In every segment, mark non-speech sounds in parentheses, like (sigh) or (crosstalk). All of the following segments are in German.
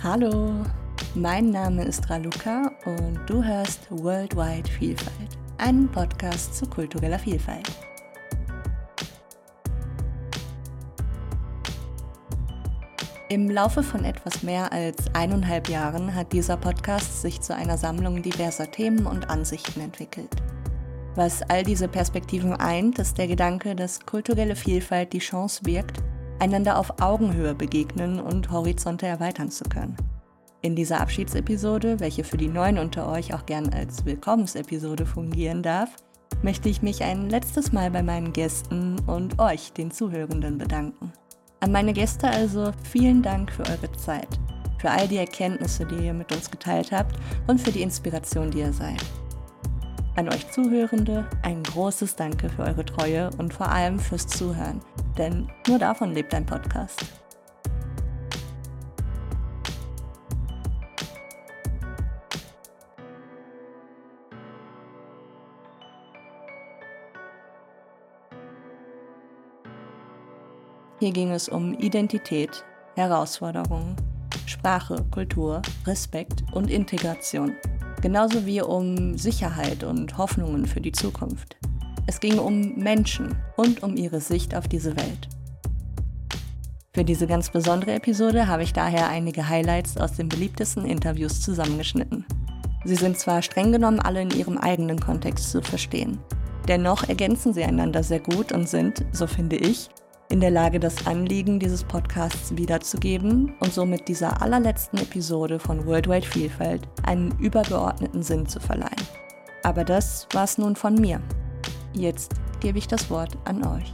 Hallo, mein Name ist Raluca und du hörst Worldwide Vielfalt, einen Podcast zu kultureller Vielfalt. Im Laufe von etwas mehr als eineinhalb Jahren hat dieser Podcast sich zu einer Sammlung diverser Themen und Ansichten entwickelt. Was all diese Perspektiven eint, ist der Gedanke, dass kulturelle Vielfalt die Chance birgt, einander auf Augenhöhe begegnen und Horizonte erweitern zu können. In dieser Abschiedsepisode, welche für die Neuen unter euch auch gern als Willkommensepisode fungieren darf, möchte ich mich ein letztes Mal bei meinen Gästen und euch, den Zuhörenden, bedanken. An meine Gäste also vielen Dank für eure Zeit, für all die Erkenntnisse, die ihr mit uns geteilt habt und für die Inspiration, die ihr seid. An euch Zuhörende ein großes Danke für eure Treue und vor allem fürs Zuhören, denn nur davon lebt ein Podcast. Hier ging es um Identität, Herausforderungen, Sprache, Kultur, Respekt und Integration genauso wie um Sicherheit und Hoffnungen für die Zukunft. Es ging um Menschen und um ihre Sicht auf diese Welt. Für diese ganz besondere Episode habe ich daher einige Highlights aus den beliebtesten Interviews zusammengeschnitten. Sie sind zwar streng genommen alle in ihrem eigenen Kontext zu verstehen, dennoch ergänzen sie einander sehr gut und sind, so finde ich, in der Lage, das Anliegen dieses Podcasts wiederzugeben und somit dieser allerletzten Episode von Worldwide Vielfalt einen übergeordneten Sinn zu verleihen. Aber das war's nun von mir. Jetzt gebe ich das Wort an euch.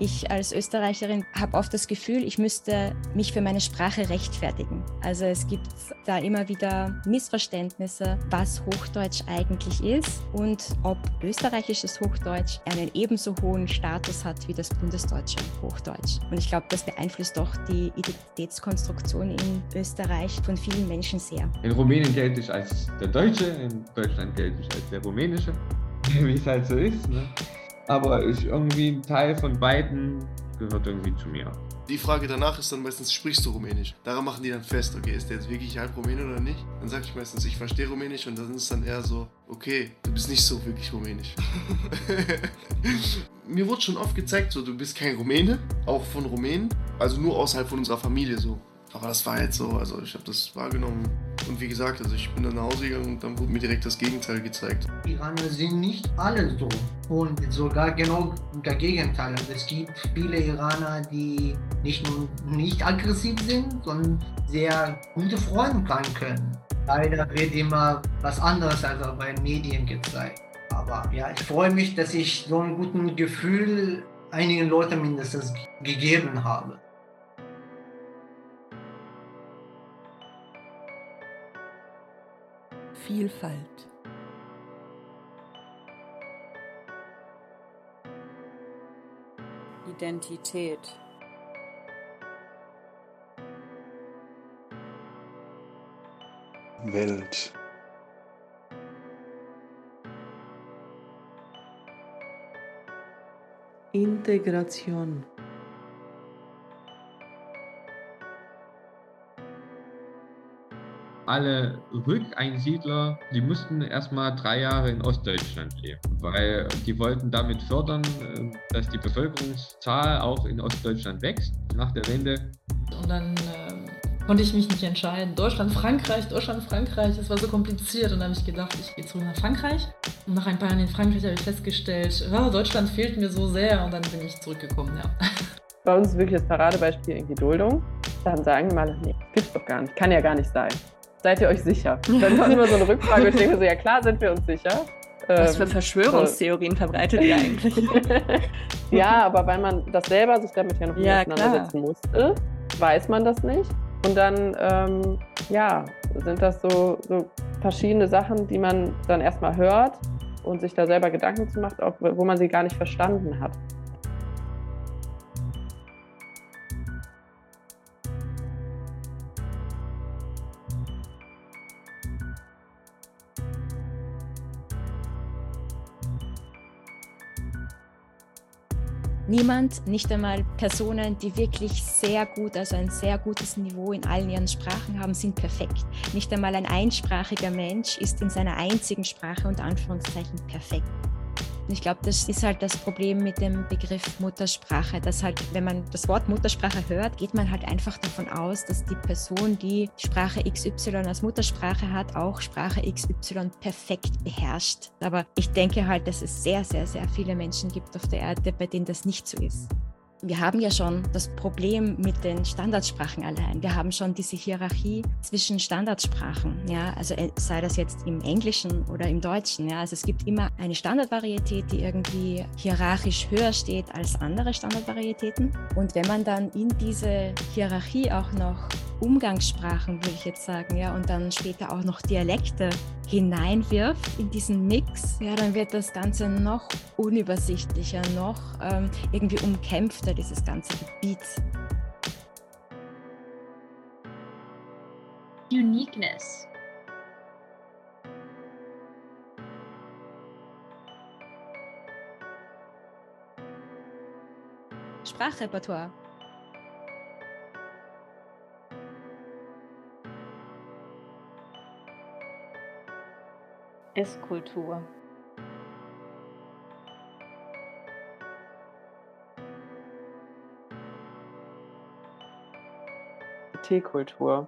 Ich als Österreicherin habe oft das Gefühl, ich müsste mich für meine Sprache rechtfertigen. Also es gibt da immer wieder Missverständnisse, was Hochdeutsch eigentlich ist und ob österreichisches Hochdeutsch einen ebenso hohen Status hat wie das bundesdeutsche Hochdeutsch. Und ich glaube, das beeinflusst doch die Identitätskonstruktion in Österreich von vielen Menschen sehr. In Rumänien gelte ich als der Deutsche, in Deutschland gelte ich als der Rumänische, (laughs) wie es halt so ist. Ne? Aber ich irgendwie ein Teil von beiden gehört irgendwie zu mir. Die Frage danach ist dann meistens, sprichst du Rumänisch? Daran machen die dann fest, okay, ist der jetzt wirklich halb Rumäne oder nicht? Dann sage ich meistens, ich verstehe Rumänisch und dann ist dann eher so, okay, du bist nicht so wirklich Rumänisch. (laughs) Mir wurde schon oft gezeigt, so, du bist kein Rumäne, auch von Rumänen, also nur außerhalb von unserer Familie so. Aber das war jetzt so, also ich habe das wahrgenommen. Und wie gesagt, also ich bin dann nach Hause gegangen und dann wurde mir direkt das Gegenteil gezeigt. Iraner sind nicht alle so. Und sogar genau der Gegenteil. Also es gibt viele Iraner, die nicht nur nicht aggressiv sind, sondern sehr gute Freunde sein können. Leider wird immer was anderes als bei den Medien gezeigt. Aber ja, ich freue mich, dass ich so ein gutes Gefühl einigen Leuten mindestens gegeben habe. Vielfalt. Identität. Welt. Integration. Alle Rückeinsiedler, die mussten erstmal drei Jahre in Ostdeutschland leben, weil die wollten damit fördern, äh, dass die Bevölkerungszahl auch in Ostdeutschland wächst nach der Wende. Und dann äh, konnte ich mich nicht entscheiden. Deutschland, Frankreich, Deutschland, Frankreich. Das war so kompliziert. Und dann habe ich gedacht, ich gehe zurück nach Frankreich. Und nach ein paar Jahren in Frankreich habe ich festgestellt, oh, Deutschland fehlt mir so sehr. Und dann bin ich zurückgekommen, ja. (laughs) Bei uns ist wirklich das Paradebeispiel irgendwie Duldung. Dann sagen wir mal, nee, gibt's doch gar nicht. Kann ja gar nicht sein. Seid ihr euch sicher? Dann war immer so eine Rückfrage ich denke so, ja klar, sind wir uns sicher. Was für ähm, Verschwörungstheorien so. verbreitet ihr eigentlich? (laughs) ja, aber weil man das selber sich damit ja noch ja, auseinandersetzen klar. musste, weiß man das nicht. Und dann, ähm, ja, sind das so, so verschiedene Sachen, die man dann erstmal hört und sich da selber Gedanken zu macht, wo man sie gar nicht verstanden hat. Niemand, nicht einmal Personen, die wirklich sehr gut, also ein sehr gutes Niveau in allen ihren Sprachen haben, sind perfekt. Nicht einmal ein einsprachiger Mensch ist in seiner einzigen Sprache unter Anführungszeichen perfekt. Und ich glaube, das ist halt das Problem mit dem Begriff Muttersprache, dass halt, wenn man das Wort Muttersprache hört, geht man halt einfach davon aus, dass die Person, die Sprache XY als Muttersprache hat, auch Sprache XY perfekt beherrscht. Aber ich denke halt, dass es sehr, sehr, sehr viele Menschen gibt auf der Erde, bei denen das nicht so ist. Wir haben ja schon das Problem mit den Standardsprachen allein. Wir haben schon diese Hierarchie zwischen Standardsprachen, ja, also äh, sei das jetzt im Englischen oder im Deutschen, ja, also es gibt immer eine Standardvarietät, die irgendwie hierarchisch höher steht als andere Standardvarietäten. Und wenn man dann in diese Hierarchie auch noch Umgangssprachen, würde ich jetzt sagen, ja, und dann später auch noch Dialekte hineinwirft in diesen Mix, ja, dann wird das Ganze noch unübersichtlicher, noch ähm, irgendwie umkämpfter, dieses ganze Gebiet. Uniqueness. Sprachrepertoire. Esskultur. Teekultur.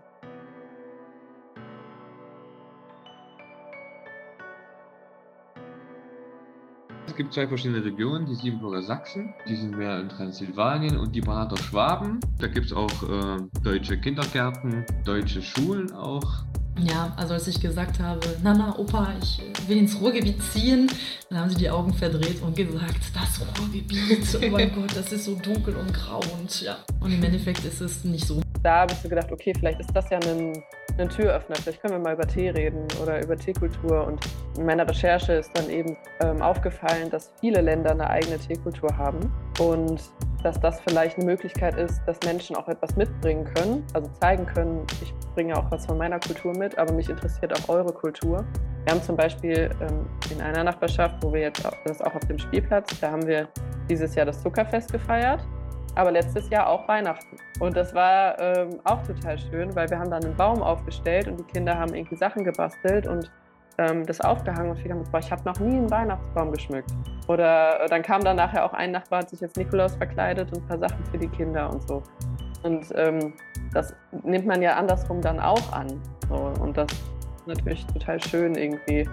Es gibt zwei verschiedene Regionen, die Siebenbürger Sachsen, die sind mehr in Transsilvanien und die Barater Schwaben. Da gibt es auch äh, deutsche Kindergärten, deutsche Schulen auch. Ja, also als ich gesagt habe, Nana, Opa, ich will ins Ruhrgebiet ziehen, dann haben sie die Augen verdreht und gesagt, das Ruhrgebiet, oh mein (laughs) Gott, das ist so dunkel und grau und ja. Und im Endeffekt ist es nicht so. Da habe ich so gedacht, okay, vielleicht ist das ja ein, ein Türöffner, vielleicht können wir mal über Tee reden oder über Teekultur. Und in meiner Recherche ist dann eben ähm, aufgefallen, dass viele Länder eine eigene Teekultur haben und dass das vielleicht eine Möglichkeit ist, dass Menschen auch etwas mitbringen können, also zeigen können, ich bringe auch was von meiner Kultur mit, aber mich interessiert auch eure Kultur. Wir haben zum Beispiel ähm, in einer Nachbarschaft, wo wir jetzt, das auch auf dem Spielplatz, da haben wir dieses Jahr das Zuckerfest gefeiert, aber letztes Jahr auch Weihnachten. Und das war ähm, auch total schön, weil wir haben dann einen Baum aufgestellt und die Kinder haben irgendwie Sachen gebastelt und ähm, das aufgehangen und viele haben gesagt, ich habe noch nie einen Weihnachtsbaum geschmückt. Oder äh, dann kam dann nachher auch ein Nachbar, hat sich als Nikolaus verkleidet und ein paar Sachen für die Kinder und so. Und ähm, das nimmt man ja andersrum dann auch an. So. Und das ist natürlich total schön irgendwie,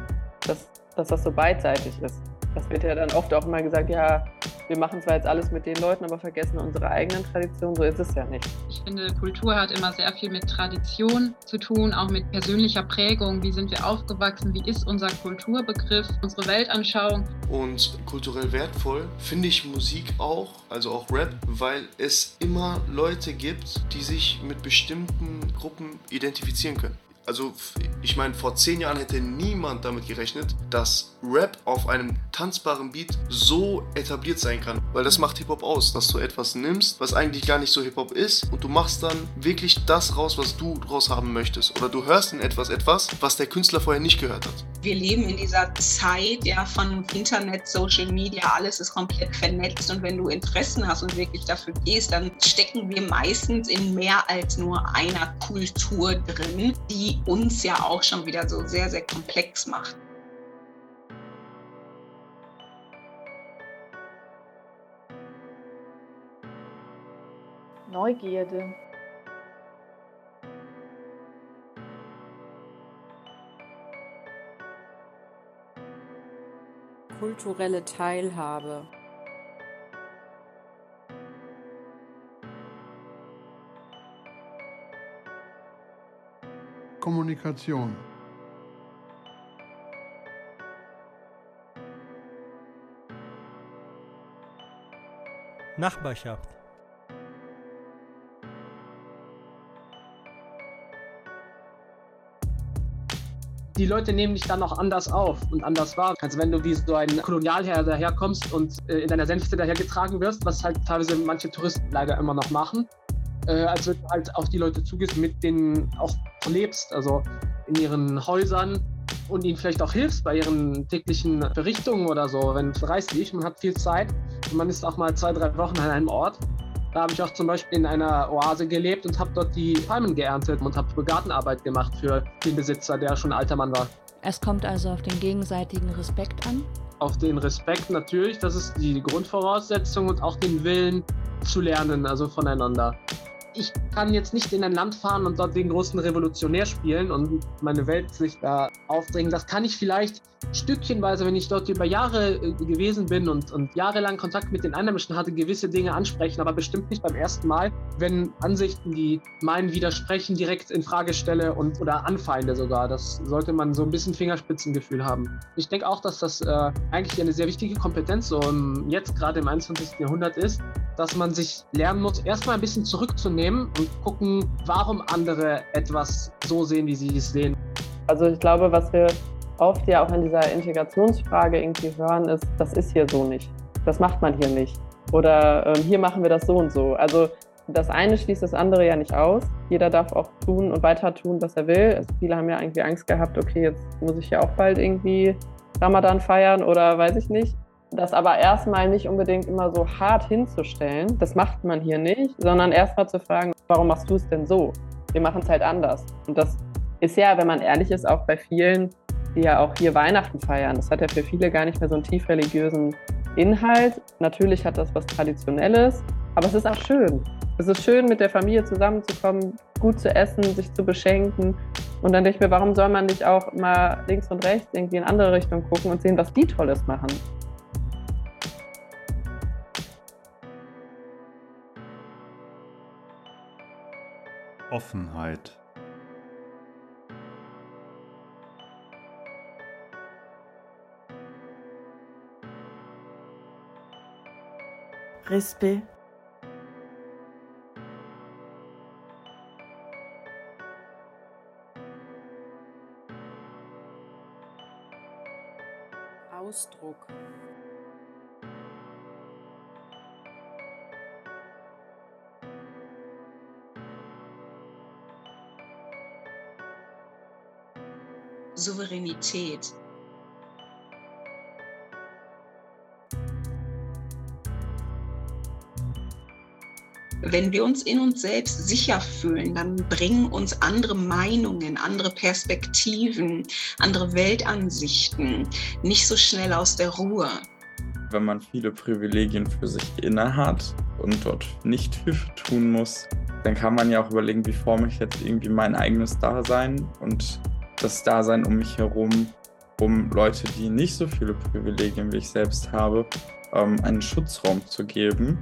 dass, dass das so beidseitig ist. Das wird ja dann oft auch immer gesagt, ja, wir machen zwar jetzt alles mit den Leuten, aber vergessen unsere eigenen Traditionen. So ist es ja nicht. Ich finde, Kultur hat immer sehr viel mit Tradition zu tun, auch mit persönlicher Prägung. Wie sind wir aufgewachsen? Wie ist unser Kulturbegriff, unsere Weltanschauung? Und kulturell wertvoll finde ich Musik auch, also auch Rap, weil es immer Leute gibt, die sich mit bestimmten Gruppen identifizieren können. Also ich meine, vor zehn Jahren hätte niemand damit gerechnet, dass Rap auf einem tanzbaren Beat so etabliert sein kann. Weil das macht Hip-Hop aus, dass du etwas nimmst, was eigentlich gar nicht so Hip-Hop ist und du machst dann wirklich das raus, was du raus haben möchtest. Oder du hörst in etwas etwas, was der Künstler vorher nicht gehört hat. Wir leben in dieser Zeit ja, von Internet, Social Media, alles ist komplett vernetzt und wenn du Interessen hast und wirklich dafür gehst, dann stecken wir meistens in mehr als nur einer Kultur drin, die uns ja auch schon wieder so sehr, sehr komplex macht. Neugierde. Kulturelle Teilhabe. Kommunikation. Nachbarschaft. die Leute nehmen dich dann auch anders auf und anders wahr. Also wenn du wie so ein Kolonialherr daherkommst und äh, in deiner Sänfte dahergetragen wirst, was halt teilweise manche Touristen leider immer noch machen, äh, als wenn du halt auf die Leute zugehst, mit denen auch lebst, also in ihren Häusern und ihnen vielleicht auch hilfst bei ihren täglichen Berichtungen oder so. Wenn du reist ich, man hat viel Zeit, Man ist auch mal zwei, drei Wochen an einem Ort. Da habe ich auch zum Beispiel in einer Oase gelebt und habe dort die Palmen geerntet und habe Gartenarbeit gemacht für den Besitzer, der schon ein alter Mann war. Es kommt also auf den gegenseitigen Respekt an? Auf den Respekt natürlich, das ist die Grundvoraussetzung und auch den Willen zu lernen, also voneinander ich kann jetzt nicht in ein Land fahren und dort den großen Revolutionär spielen und meine Welt sich da aufdringen. Das kann ich vielleicht stückchenweise, wenn ich dort über Jahre äh, gewesen bin und, und jahrelang Kontakt mit den Einheimischen hatte, gewisse Dinge ansprechen, aber bestimmt nicht beim ersten Mal, wenn Ansichten, die meinen widersprechen, direkt in Frage stelle und oder anfeinde sogar. Das sollte man so ein bisschen Fingerspitzengefühl haben. Ich denke auch, dass das äh, eigentlich eine sehr wichtige Kompetenz so im, jetzt gerade im 21. Jahrhundert ist, dass man sich lernen muss, erstmal ein bisschen zurückzunehmen und gucken, warum andere etwas so sehen, wie sie es sehen. Also ich glaube, was wir oft ja auch in dieser Integrationsfrage irgendwie hören, ist, das ist hier so nicht. Das macht man hier nicht. Oder äh, hier machen wir das so und so. Also das eine schließt das andere ja nicht aus. Jeder darf auch tun und weiter tun, was er will. Also viele haben ja irgendwie Angst gehabt, okay, jetzt muss ich ja auch bald irgendwie Ramadan feiern oder weiß ich nicht. Das aber erstmal nicht unbedingt immer so hart hinzustellen, das macht man hier nicht, sondern erstmal zu fragen, warum machst du es denn so? Wir machen es halt anders. Und das ist ja, wenn man ehrlich ist, auch bei vielen, die ja auch hier Weihnachten feiern. Das hat ja für viele gar nicht mehr so einen tief religiösen Inhalt. Natürlich hat das was Traditionelles, aber es ist auch schön. Es ist schön, mit der Familie zusammenzukommen, gut zu essen, sich zu beschenken. Und dann denke ich mir, warum soll man nicht auch mal links und rechts irgendwie in andere Richtung gucken und sehen, was die Tolles machen? Offenheit. Respekt. Ausdruck. Souveränität. Wenn wir uns in uns selbst sicher fühlen, dann bringen uns andere Meinungen, andere Perspektiven, andere Weltansichten nicht so schnell aus der Ruhe. Wenn man viele Privilegien für sich inne hat und dort nicht viel tun muss, dann kann man ja auch überlegen, wie forme ich jetzt irgendwie mein eigenes Dasein und das Dasein um mich herum, um Leute, die nicht so viele Privilegien wie ich selbst habe, ähm, einen Schutzraum zu geben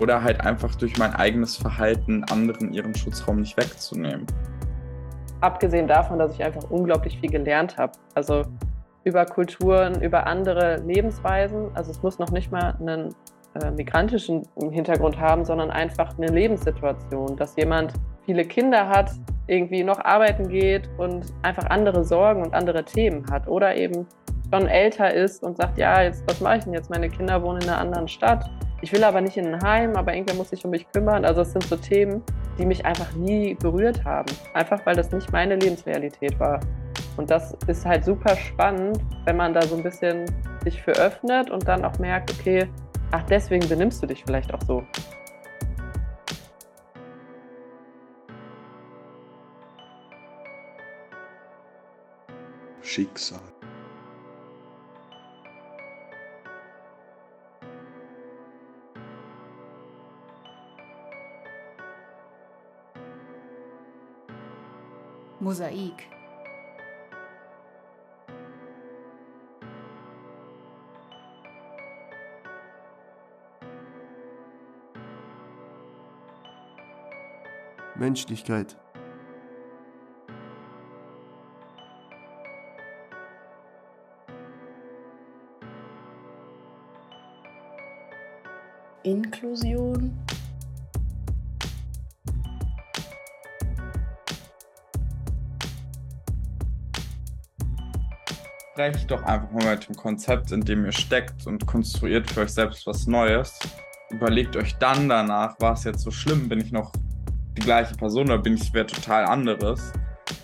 oder halt einfach durch mein eigenes Verhalten anderen ihren Schutzraum nicht wegzunehmen. Abgesehen davon, dass ich einfach unglaublich viel gelernt habe. Also über Kulturen, über andere Lebensweisen. Also es muss noch nicht mal einen äh, migrantischen Hintergrund haben, sondern einfach eine Lebenssituation, dass jemand viele Kinder hat, irgendwie noch arbeiten geht und einfach andere Sorgen und andere Themen hat oder eben schon älter ist und sagt, ja, jetzt was mache ich denn jetzt? Meine Kinder wohnen in einer anderen Stadt. Ich will aber nicht in ein Heim, aber irgendwer muss sich um mich kümmern. Also es sind so Themen, die mich einfach nie berührt haben. Einfach weil das nicht meine Lebensrealität war. Und das ist halt super spannend, wenn man da so ein bisschen sich für öffnet und dann auch merkt, okay, ach, deswegen benimmst du dich vielleicht auch so. Schicksal. Mosaik. Menschlichkeit. Inklusion. Sprecht doch einfach mal mit dem Konzept, in dem ihr steckt und konstruiert für euch selbst was Neues. Überlegt euch dann danach, war es jetzt so schlimm? Bin ich noch die gleiche Person oder bin ich wer total anderes?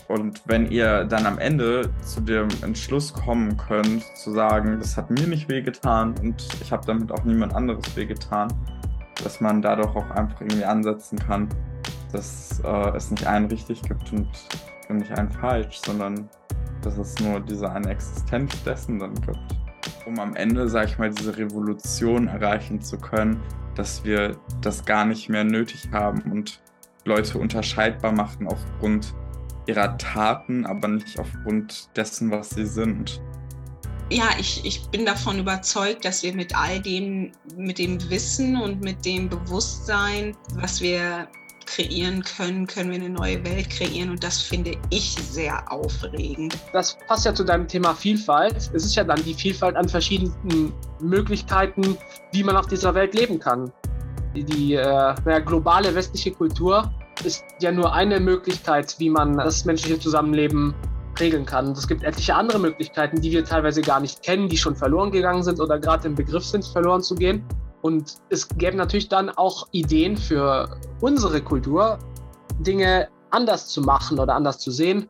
Und wenn ihr dann am Ende zu dem Entschluss kommen könnt, zu sagen, das hat mir nicht wehgetan und ich habe damit auch niemand anderes wehgetan, dass man dadurch auch einfach irgendwie ansetzen kann, dass äh, es nicht einen richtig gibt und nicht einen falsch, sondern dass es nur diese eine Existenz dessen dann gibt. Um am Ende, sag ich mal, diese Revolution erreichen zu können, dass wir das gar nicht mehr nötig haben und Leute unterscheidbar machen aufgrund ihrer Taten, aber nicht aufgrund dessen, was sie sind. Ja, ich, ich bin davon überzeugt, dass wir mit all dem, mit dem Wissen und mit dem Bewusstsein, was wir kreieren können, können wir eine neue Welt kreieren und das finde ich sehr aufregend. Das passt ja zu deinem Thema Vielfalt. Es ist ja dann die Vielfalt an verschiedenen Möglichkeiten, wie man auf dieser Welt leben kann. Die, die äh, globale westliche Kultur ist ja nur eine Möglichkeit, wie man das menschliche Zusammenleben regeln kann. Es gibt etliche andere Möglichkeiten, die wir teilweise gar nicht kennen, die schon verloren gegangen sind oder gerade im Begriff sind, verloren zu gehen. Und es gäbe natürlich dann auch Ideen für unsere Kultur, Dinge anders zu machen oder anders zu sehen.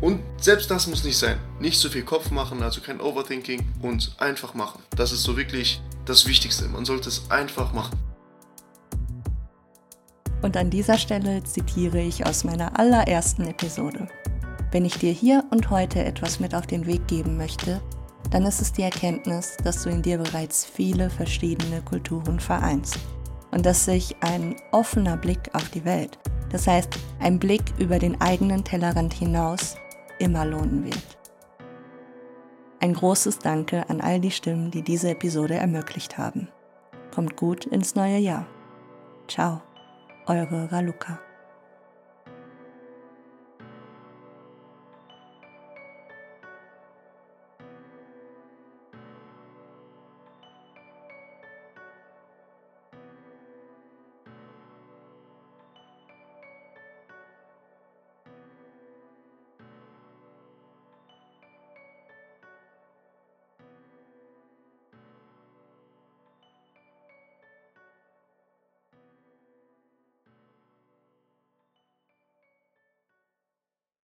Und selbst das muss nicht sein. Nicht so viel Kopf machen, also kein Overthinking und einfach machen. Das ist so wirklich das Wichtigste. Man sollte es einfach machen. Und an dieser Stelle zitiere ich aus meiner allerersten Episode. Wenn ich dir hier und heute etwas mit auf den Weg geben möchte, dann ist es die Erkenntnis, dass du in dir bereits viele verschiedene Kulturen vereinst und dass sich ein offener Blick auf die Welt, das heißt ein Blick über den eigenen Tellerrand hinaus, immer lohnen wird. Ein großes Danke an all die Stimmen, die diese Episode ermöglicht haben. Kommt gut ins neue Jahr. Ciao. Eure Raluca.